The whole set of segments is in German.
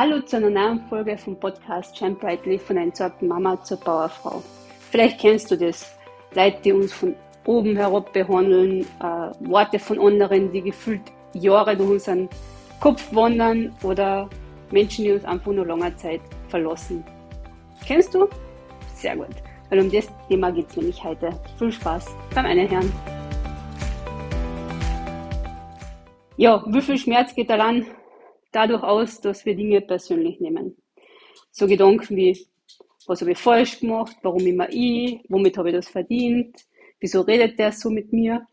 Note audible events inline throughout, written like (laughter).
Hallo zu einer neuen Folge vom Podcast Shine Brightly von einer entsorgten Mama zur Bauerfrau. Vielleicht kennst du das. Leute, die uns von oben herab behandeln, äh, Worte von anderen, die gefühlt Jahre durch unseren Kopf wandern oder Menschen, die uns einfach nur langer Zeit verlassen. Kennst du? Sehr gut. Weil um das Thema geht es nämlich heute. Viel Spaß beim Einhören. Ja, wie viel Schmerz geht allein dadurch aus, dass wir Dinge persönlich nehmen? So Gedanken wie, was habe ich falsch gemacht, warum immer ich, womit habe ich das verdient, wieso redet der so mit mir?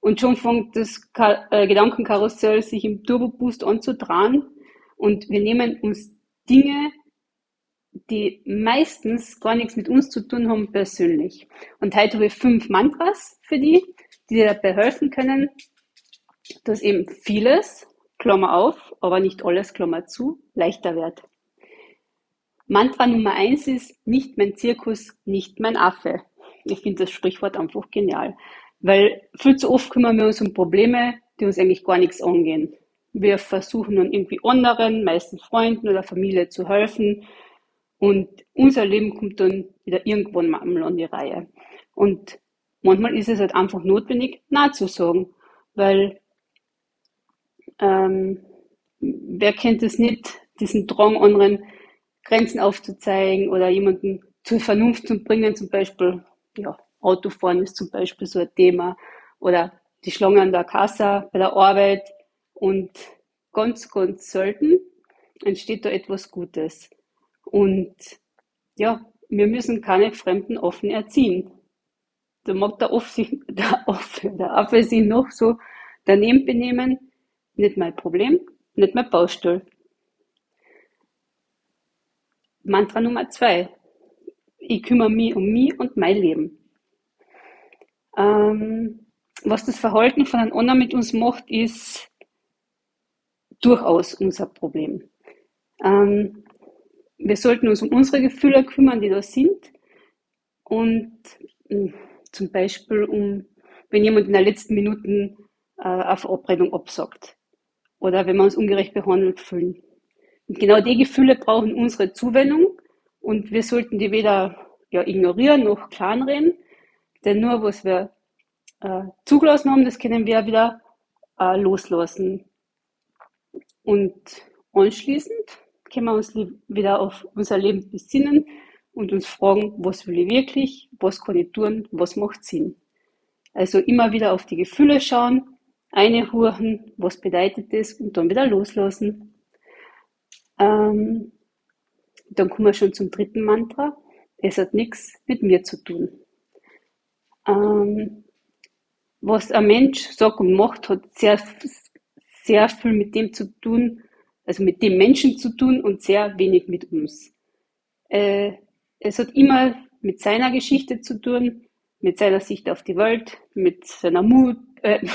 Und schon fängt das äh, Gedankenkarussell sich im Turbo-Boost anzudrehen und wir nehmen uns Dinge, die meistens gar nichts mit uns zu tun haben, persönlich. Und heute habe ich fünf Mantras für die, die dir dabei helfen können, dass eben vieles, Klammer auf, aber nicht alles, Klammer zu, leichter wird. Mantra Nummer eins ist, nicht mein Zirkus, nicht mein Affe. Ich finde das Sprichwort einfach genial, weil viel zu oft kümmern wir uns um Probleme, die uns eigentlich gar nichts angehen. Wir versuchen dann irgendwie anderen, meistens Freunden oder Familie zu helfen und unser Leben kommt dann wieder irgendwann mal an die Reihe. Und manchmal ist es halt einfach notwendig, Nein zu sagen, weil ähm, wer kennt es nicht, diesen Drang, anderen Grenzen aufzuzeigen oder jemanden zur Vernunft zu bringen, zum Beispiel, ja, Autofahren ist zum Beispiel so ein Thema oder die Schlange an der Kasse bei der Arbeit und ganz, ganz selten entsteht da etwas Gutes. Und ja, wir müssen keine Fremden offen erziehen. Da mag der Affe, (laughs) der Affe, der Affe sich noch so daneben benehmen, nicht mein Problem, nicht mein Baustell. Mantra Nummer zwei. Ich kümmere mich um mich und mein Leben. Ähm, was das Verhalten von einem anderen mit uns macht, ist durchaus unser Problem. Ähm, wir sollten uns um unsere Gefühle kümmern, die da sind. Und mh, hm, zum Beispiel um, wenn jemand in den letzten Minuten äh, eine Verabredung absagt oder wenn wir uns ungerecht behandelt fühlen. Und genau die Gefühle brauchen unsere Zuwendung und wir sollten die weder ja, ignorieren noch kleinreden, denn nur was wir äh, zugelassen haben, das können wir wieder äh, loslassen. Und anschließend können wir uns wieder auf unser Leben besinnen und uns fragen, was will ich wirklich, was kann ich tun, was macht Sinn. Also immer wieder auf die Gefühle schauen einhorchen, was bedeutet das und dann wieder loslassen. Ähm, dann kommen wir schon zum dritten Mantra. Es hat nichts mit mir zu tun. Ähm, was ein Mensch sagt und macht, hat sehr, sehr viel mit dem zu tun, also mit dem Menschen zu tun und sehr wenig mit uns. Äh, es hat immer mit seiner Geschichte zu tun, mit seiner Sicht auf die Welt, mit seiner Mut, äh,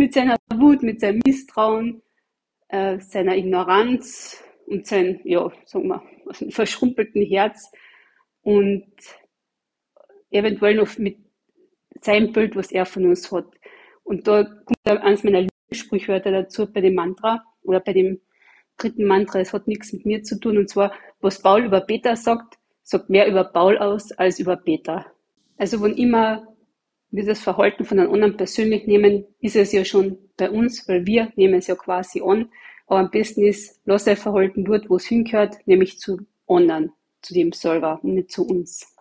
mit seiner Wut, mit seinem Misstrauen, äh, seiner Ignoranz und sein, ja, sagen wir, (laughs) verschrumpelten Herz und eventuell noch mit seinem Bild, was er von uns hat. Und da kommt eines meiner Lieblingssprichwörter dazu bei dem Mantra oder bei dem dritten Mantra, es hat nichts mit mir zu tun. Und zwar, was Paul über Peter sagt, sagt mehr über Paul aus als über Peter. Also wenn immer wir das Verhalten von einem anderen persönlich nehmen, ist es ja schon bei uns, weil wir nehmen es ja quasi an. Aber am besten ist, lass dein Verhalten dort, wo es hingehört, nämlich zu anderen, zu dem selber, nicht zu uns.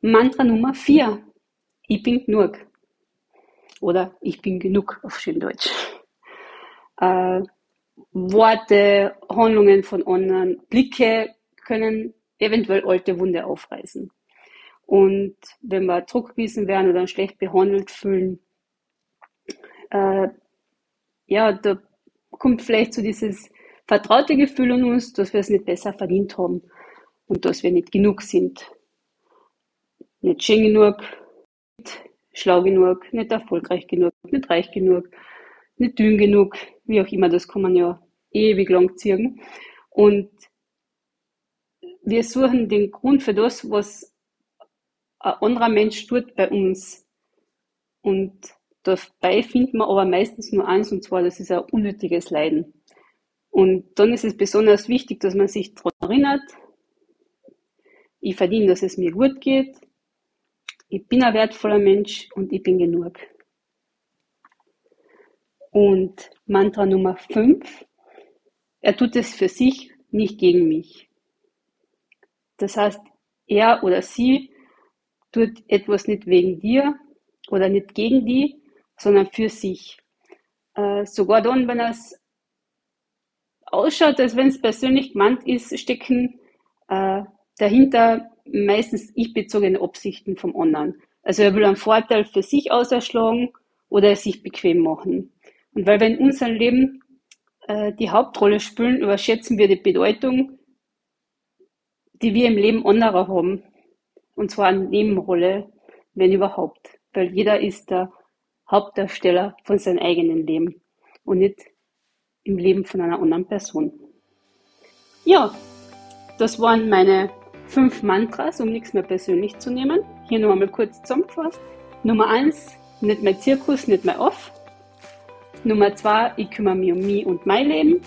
Mantra Nummer vier. Ich bin genug. Oder ich bin genug auf schön Deutsch. Äh, Worte, Handlungen von anderen, Blicke können eventuell alte Wunde aufreißen. Und wenn wir zurückgewiesen werden oder schlecht behandelt fühlen, äh, ja, da kommt vielleicht so dieses vertraute Gefühl in uns, dass wir es nicht besser verdient haben und dass wir nicht genug sind. Nicht schön genug, nicht schlau genug, nicht erfolgreich genug, nicht reich genug, nicht dünn genug, wie auch immer, das kann man ja ewig lang ziehen. Und wir suchen den Grund für das, was ein anderer Mensch tut bei uns. Und dabei findet man aber meistens nur eins, und zwar, das ist ein unnötiges Leiden. Und dann ist es besonders wichtig, dass man sich daran erinnert, ich verdiene, dass es mir gut geht, ich bin ein wertvoller Mensch und ich bin genug. Und Mantra Nummer 5, er tut es für sich, nicht gegen mich. Das heißt, er oder sie tut etwas nicht wegen dir oder nicht gegen die, sondern für sich. Äh, sogar dann, wenn es ausschaut, als wenn es persönlich gemeint ist, stecken äh, dahinter meistens ich-bezogene Absichten vom anderen. Also er will einen Vorteil für sich auserschlagen oder sich bequem machen. Und weil wir in unserem Leben äh, die Hauptrolle spielen, überschätzen wir die Bedeutung, die wir im Leben anderer haben. Und zwar eine Nebenrolle, wenn überhaupt. Weil jeder ist der Hauptdarsteller von seinem eigenen Leben und nicht im Leben von einer anderen Person. Ja, das waren meine fünf Mantras, um nichts mehr persönlich zu nehmen. Hier noch einmal kurz zusammengefasst. Nummer eins, nicht mein Zirkus, nicht mein Off. Nummer zwei, ich kümmere mich um mich und mein Leben.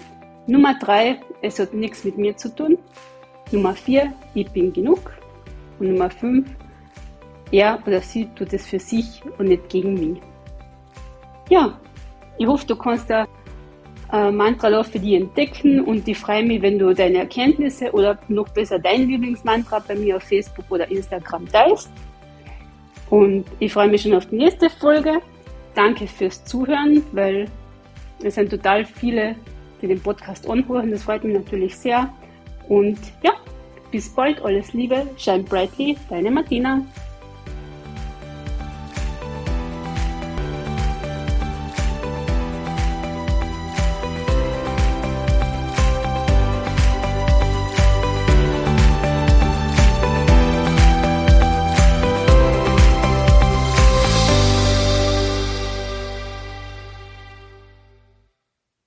Nummer drei, es hat nichts mit mir zu tun. Nummer vier, ich bin genug. Und Nummer fünf, er oder sie tut es für sich und nicht gegen mich. Ja, ich hoffe, du kannst da äh, Mantra für dich entdecken und ich freue mich, wenn du deine Erkenntnisse oder noch besser dein Lieblingsmantra bei mir auf Facebook oder Instagram teilst. Und ich freue mich schon auf die nächste Folge. Danke fürs Zuhören, weil es sind total viele, die den Podcast anhören. Das freut mich natürlich sehr. Und ja, bis bald, alles Liebe, shine brightly, deine Martina.